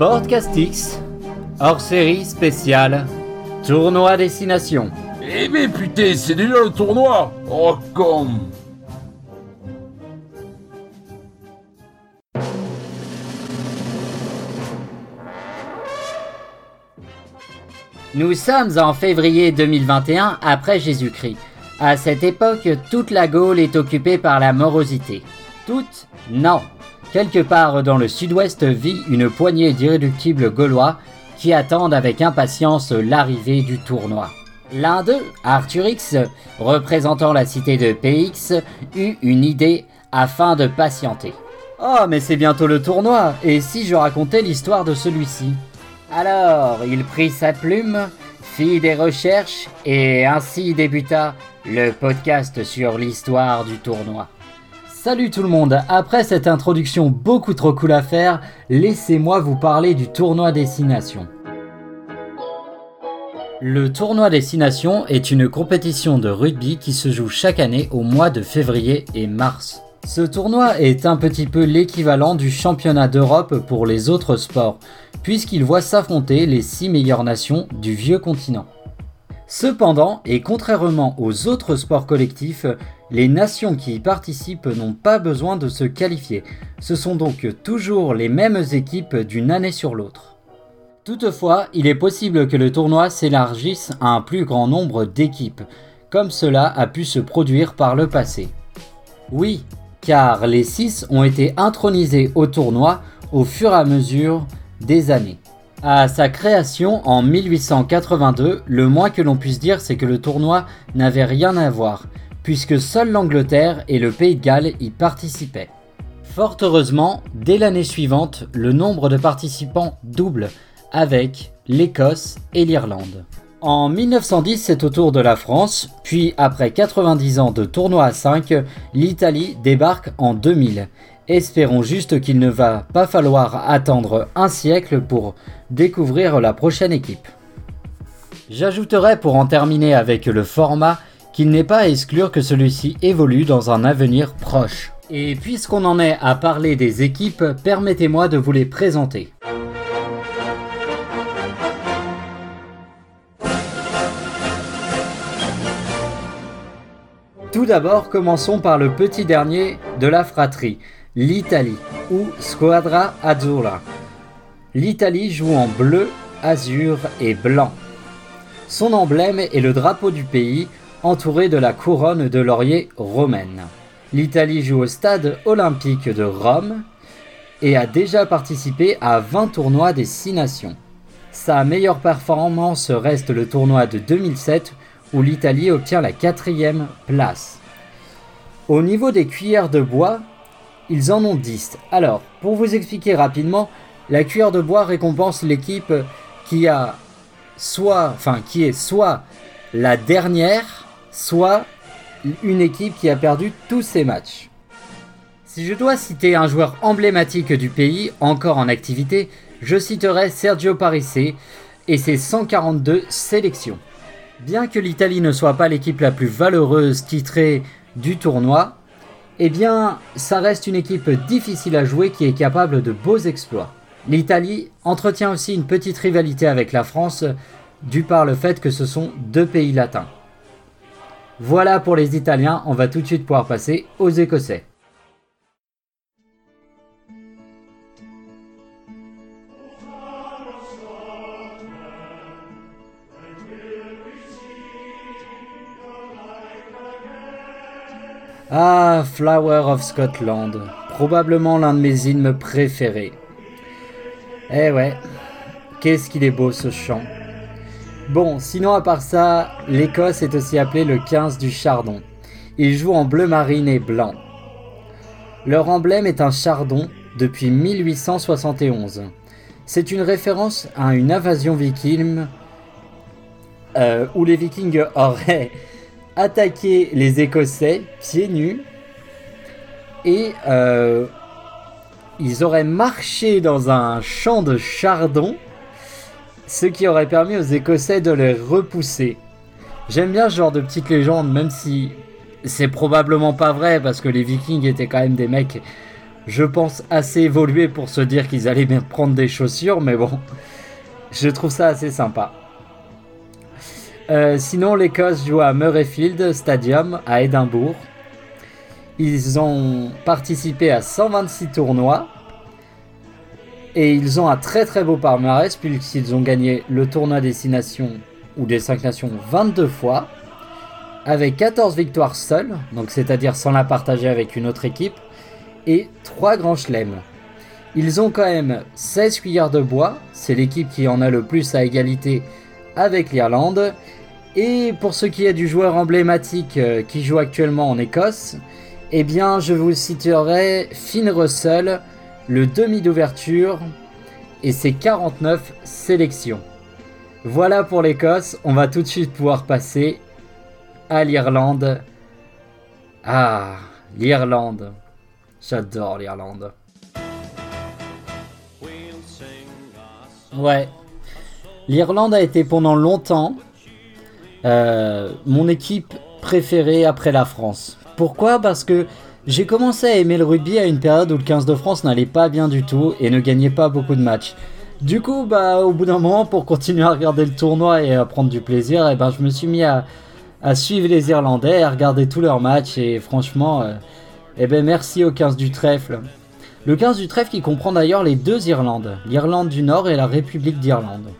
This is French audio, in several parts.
Podcastix, hors série spéciale, tournoi destination. Eh mais putain, c'est déjà le tournoi Oh con Nous sommes en février 2021 après Jésus-Christ. À cette époque, toute la Gaule est occupée par la morosité. Toute Non. Quelque part dans le sud-ouest vit une poignée d'irréductibles Gaulois qui attendent avec impatience l'arrivée du tournoi. L'un d'eux, Arthur X, représentant la cité de PX, eut une idée afin de patienter. Oh, mais c'est bientôt le tournoi, et si je racontais l'histoire de celui-ci? Alors, il prit sa plume, fit des recherches, et ainsi débuta le podcast sur l'histoire du tournoi. Salut tout le monde, après cette introduction beaucoup trop cool à faire, laissez-moi vous parler du tournoi Destination. Le tournoi Destination est une compétition de rugby qui se joue chaque année au mois de février et mars. Ce tournoi est un petit peu l'équivalent du championnat d'Europe pour les autres sports, puisqu'il voit s'affronter les 6 meilleures nations du vieux continent. Cependant, et contrairement aux autres sports collectifs, les nations qui y participent n'ont pas besoin de se qualifier. Ce sont donc toujours les mêmes équipes d'une année sur l'autre. Toutefois, il est possible que le tournoi s'élargisse à un plus grand nombre d'équipes, comme cela a pu se produire par le passé. Oui, car les 6 ont été intronisés au tournoi au fur et à mesure des années. À sa création en 1882, le moins que l'on puisse dire c'est que le tournoi n'avait rien à voir, puisque seule l'Angleterre et le Pays de Galles y participaient. Fort heureusement, dès l'année suivante, le nombre de participants double, avec l'Écosse et l'Irlande. En 1910, c'est au tour de la France, puis après 90 ans de tournoi à 5, l'Italie débarque en 2000 Espérons juste qu'il ne va pas falloir attendre un siècle pour découvrir la prochaine équipe. J'ajouterai pour en terminer avec le format qu'il n'est pas à exclure que celui-ci évolue dans un avenir proche. Et puisqu'on en est à parler des équipes, permettez-moi de vous les présenter. Tout d'abord, commençons par le petit dernier de la fratrie, l'Italie ou Squadra Azzurra. L'Italie joue en bleu, azur et blanc. Son emblème est le drapeau du pays entouré de la couronne de laurier romaine. L'Italie joue au stade olympique de Rome et a déjà participé à 20 tournois des 6 nations. Sa meilleure performance reste le tournoi de 2007 où l'Italie obtient la quatrième place. Au niveau des cuillères de bois, ils en ont 10. Alors, pour vous expliquer rapidement, la cuillère de bois récompense l'équipe qui a soit, enfin, qui est soit la dernière, soit une équipe qui a perdu tous ses matchs. Si je dois citer un joueur emblématique du pays, encore en activité, je citerai Sergio Parisse et ses 142 sélections. Bien que l'Italie ne soit pas l'équipe la plus valeureuse titrée du tournoi, eh bien, ça reste une équipe difficile à jouer qui est capable de beaux exploits. L'Italie entretient aussi une petite rivalité avec la France, dû par le fait que ce sont deux pays latins. Voilà pour les Italiens, on va tout de suite pouvoir passer aux Écossais. Ah, Flower of Scotland, probablement l'un de mes hymnes préférés. Eh ouais, qu'est-ce qu'il est beau ce chant. Bon, sinon à part ça, l'Écosse est aussi appelée le 15 du chardon. Ils jouent en bleu marine et blanc. Leur emblème est un chardon depuis 1871. C'est une référence à une invasion viking euh, où les vikings auraient attaquer les Écossais pieds nus et euh, ils auraient marché dans un champ de chardon, ce qui aurait permis aux Écossais de les repousser. J'aime bien ce genre de petite légende, même si c'est probablement pas vrai parce que les Vikings étaient quand même des mecs je pense, assez évolués pour se dire qu'ils allaient bien prendre des chaussures, mais bon, je trouve ça assez sympa. Euh, sinon, l'Écosse joue à Murrayfield Stadium à Édimbourg. Ils ont participé à 126 tournois. Et ils ont un très très beau palmarès puisqu'ils ont gagné le tournoi des 6 nations ou des 5 nations 22 fois. Avec 14 victoires seules, donc c'est-à-dire sans la partager avec une autre équipe. Et 3 grands chelems. Ils ont quand même 16 cuillères de bois, c'est l'équipe qui en a le plus à égalité avec l'Irlande. Et pour ce qui est du joueur emblématique euh, qui joue actuellement en Écosse, eh bien je vous citerai Finn Russell, le demi d'ouverture et ses 49 sélections. Voilà pour l'Écosse, on va tout de suite pouvoir passer à l'Irlande. Ah, l'Irlande. J'adore l'Irlande. Ouais. L'Irlande a été pendant longtemps euh, mon équipe préférée après la France. Pourquoi? Parce que j'ai commencé à aimer le rugby à une période où le 15 de France n'allait pas bien du tout et ne gagnait pas beaucoup de matchs. Du coup, bah, au bout d'un moment, pour continuer à regarder le tournoi et à prendre du plaisir, eh ben, je me suis mis à, suivre les Irlandais, à regarder tous leurs matchs et franchement, euh, eh ben, merci au 15 du trèfle. Le 15 du trèfle qui comprend d'ailleurs les deux Irlandes, l'Irlande du Nord et la République d'Irlande.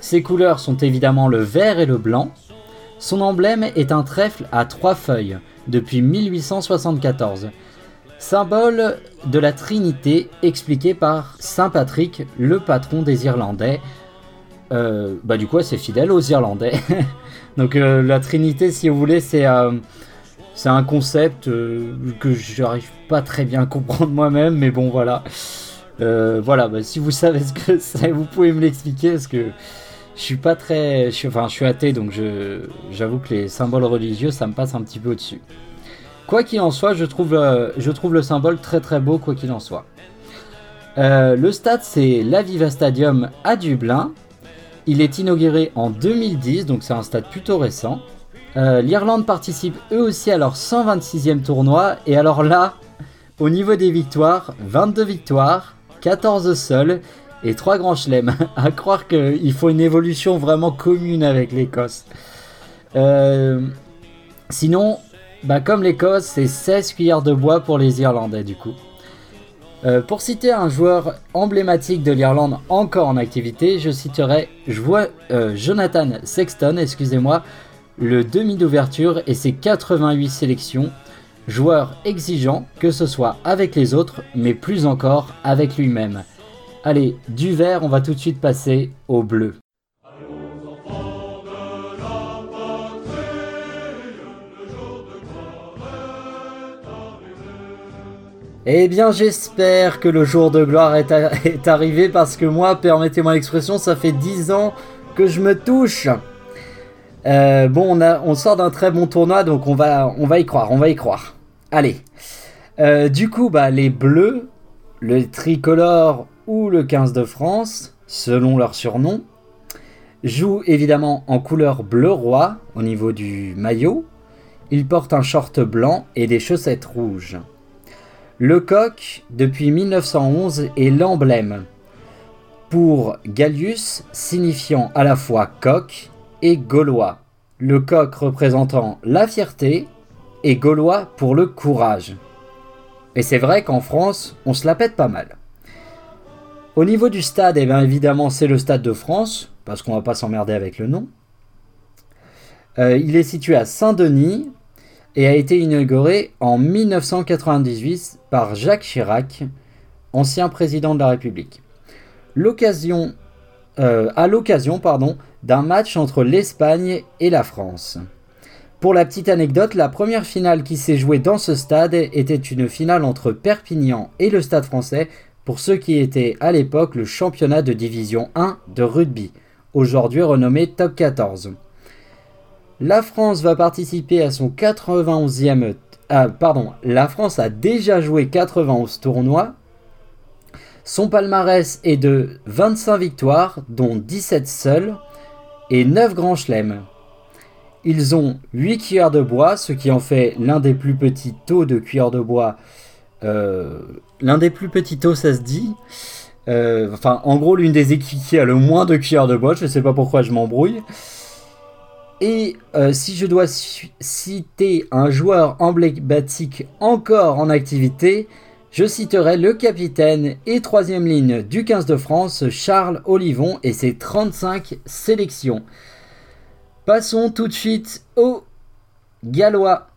Ses couleurs sont évidemment le vert et le blanc. Son emblème est un trèfle à trois feuilles depuis 1874, symbole de la Trinité expliqué par Saint Patrick, le patron des Irlandais. Euh, bah du coup c'est fidèle aux Irlandais. Donc euh, la Trinité si vous voulez c'est euh, un concept que j'arrive pas très bien à comprendre moi-même mais bon voilà. voilà, bah, si vous savez ce que c'est, vous pouvez me l'expliquer parce que je suis pas très. Je enfin, je suis athée, donc j'avoue que les symboles religieux, ça me passe un petit peu au-dessus. Quoi qu'il en soit, je trouve, je trouve le symbole très très beau, quoi qu'il en soit. Euh, le stade, c'est l'Aviva Stadium à Dublin. Il est inauguré en 2010, donc c'est un stade plutôt récent. Euh, L'Irlande participe eux aussi à leur 126e tournoi, et alors là, au niveau des victoires, 22 victoires, 14 seuls, et trois grands chelems. à croire qu'il faut une évolution vraiment commune avec l'Écosse. Euh, sinon, bah comme l'Écosse, c'est 16 cuillères de bois pour les Irlandais du coup. Euh, pour citer un joueur emblématique de l'Irlande encore en activité, je citerai euh, Jonathan Sexton, excusez-moi, le demi d'ouverture et ses 88 sélections. Joueur exigeant, que ce soit avec les autres, mais plus encore avec lui-même. Allez, du vert, on va tout de suite passer au bleu. Eh bien, j'espère que le jour de gloire est, arrivé parce que moi, permettez-moi l'expression, ça fait 10 ans que je me touche. Euh, bon, on, sort d'un très bon tournoi, donc on va, on va y croire, on va y croire. Allez. Euh, du coup, bah, les bleus, le tricolore ou le 15 de France, selon leur surnom, joue évidemment en couleur bleu roi au niveau du maillot. Il porte un short blanc et des chaussettes rouges. Le coq, depuis 1911, est l'emblème pour Gallius, signifiant à la fois coq et gaulois. Le coq représentant la fierté et gaulois pour le courage. Et c'est vrai qu'en France, on se la pète pas mal. Au niveau du stade, eh évidemment, c'est le Stade de France, parce qu'on va pas s'emmerder avec le nom. Euh, il est situé à Saint-Denis et a été inauguré en 1998 par Jacques Chirac, ancien président de la République. L'occasion, euh, à l'occasion pardon, d'un match entre l'Espagne et la France. Pour la petite anecdote, la première finale qui s'est jouée dans ce stade était une finale entre Perpignan et le Stade français pour ce qui était à l'époque le championnat de division 1 de rugby, aujourd'hui renommé Top 14. La France va participer à son 91e... Ah, pardon, la France a déjà joué 91 tournois. Son palmarès est de 25 victoires, dont 17 seuls, et 9 grands chelems. Ils ont 8 cuillères de bois, ce qui en fait l'un des plus petits taux de cuillères de bois l'un des plus petits os, ça se dit. enfin, en gros, l'une des équipes qui a le moins de cuillères de bois. Je sais pas pourquoi je m'embrouille. Et si je dois citer un joueur emblématique encore en activité, je citerai le capitaine et troisième ligne du 15 de France, Charles Olivon, et ses 35 sélections. Passons tout de suite au Gallois.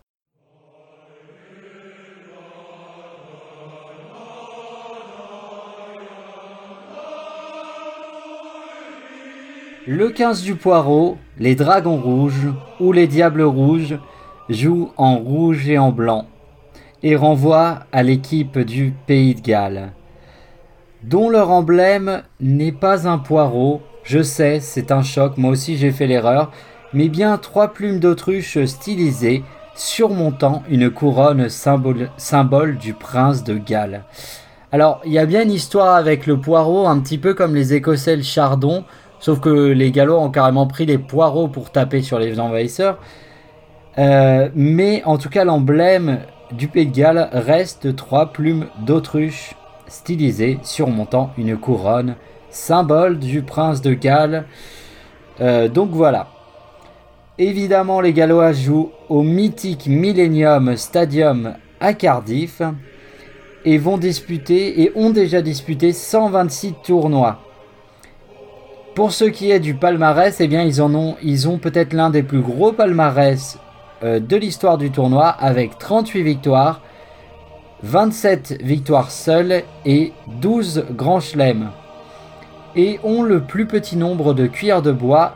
Le 15 du Poireau, les Dragons Rouges ou les Diables Rouges jouent en rouge et en blanc et renvoie à l'équipe du Pays de Galles, dont leur emblème n'est pas un poireau. Je sais, c'est un choc, moi aussi j'ai fait l'erreur, mais bien trois plumes d'autruche stylisées surmontant une couronne symbole, symbole du prince de Galles. Alors, il y a bien une histoire avec le poireau, un petit peu comme les Écossais le chardon, sauf que les Gallois ont carrément pris les poireaux pour taper sur les envahisseurs. Euh, mais en tout cas, l'emblème du Pays de Galles reste trois plumes d'autruche stylisées surmontant une couronne, symbole du prince de Galles. Euh, donc voilà. Évidemment, les Gallois jouent au mythique Millennium Stadium à Cardiff et vont disputer et ont déjà disputé 126 tournois. Pour ce qui est du palmarès, eh bien ils en ont, ils ont peut-être l'un des plus gros palmarès euh, de l'histoire du tournoi avec 38 victoires, 27 victoires seules et 12 grands chelems. Et ont le plus petit nombre de cuillères de bois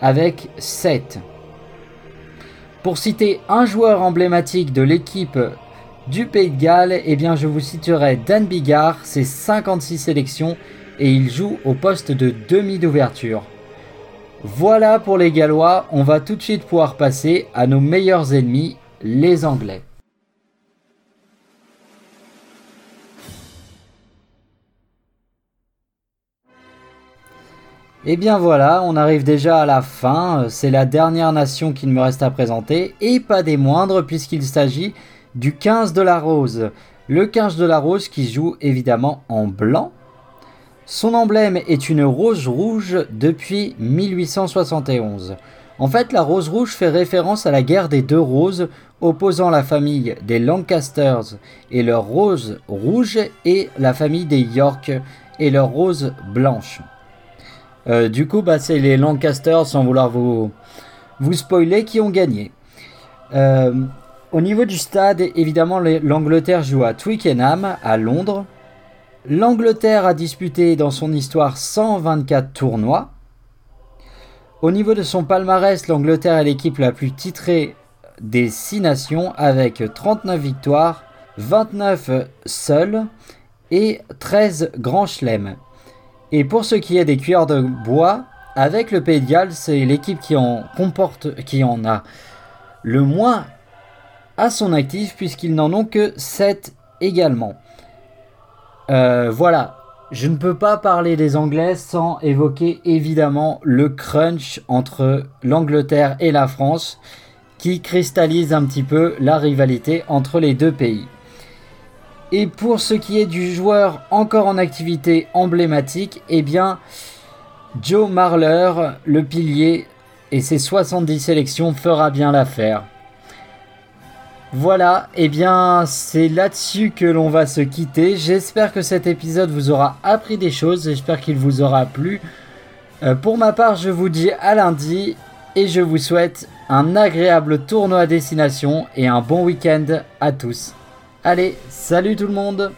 avec 7. Pour citer un joueur emblématique de l'équipe du Pays de Galles, eh bien je vous citerai Dan Bigard, ses 56 sélections et il joue au poste de demi d'ouverture. Voilà pour les Gallois, on va tout de suite pouvoir passer à nos meilleurs ennemis, les Anglais. Et eh bien voilà, on arrive déjà à la fin, c'est la dernière nation qu'il me reste à présenter, et pas des moindres puisqu'il s'agit du 15 de la Rose. Le 15 de la Rose qui joue évidemment en blanc, son emblème est une rose rouge depuis 1871. En fait, la rose rouge fait référence à la guerre des deux roses opposant la famille des Lancasters et leur rose rouge et la famille des York et leur rose blanche. Euh, du coup, bah, c'est les Lancasters, sans vouloir vous, spoiler, qui ont gagné. Euh, au niveau du stade, évidemment, l'Angleterre joue à Twickenham, à Londres. L'Angleterre a disputé dans son histoire 124 tournois. Au niveau de son palmarès, l'Angleterre est l'équipe la plus titrée des 6 nations avec 39 victoires, 29 seuls et 13 grands chelems. Et pour ce qui est des cuillères de bois, avec le Pays de Galles, c'est l'équipe qui en comporte, qui en a le moins à son actif puisqu'ils n'en ont que 7 également. Euh, voilà, je ne peux pas parler des Anglais sans évoquer évidemment le crunch entre l'Angleterre et la France qui cristallise un petit peu la rivalité entre les deux pays. Et pour ce qui est du joueur encore en activité emblématique, eh bien Joe Marler, le pilier et ses 70 sélections fera bien l'affaire. Voilà, et eh bien c'est là-dessus que l'on va se quitter. J'espère que cet épisode vous aura appris des choses, j'espère qu'il vous aura plu. Euh, pour ma part, je vous dis à lundi et je vous souhaite un agréable tournoi à destination et un bon week-end à tous. Allez, salut tout le monde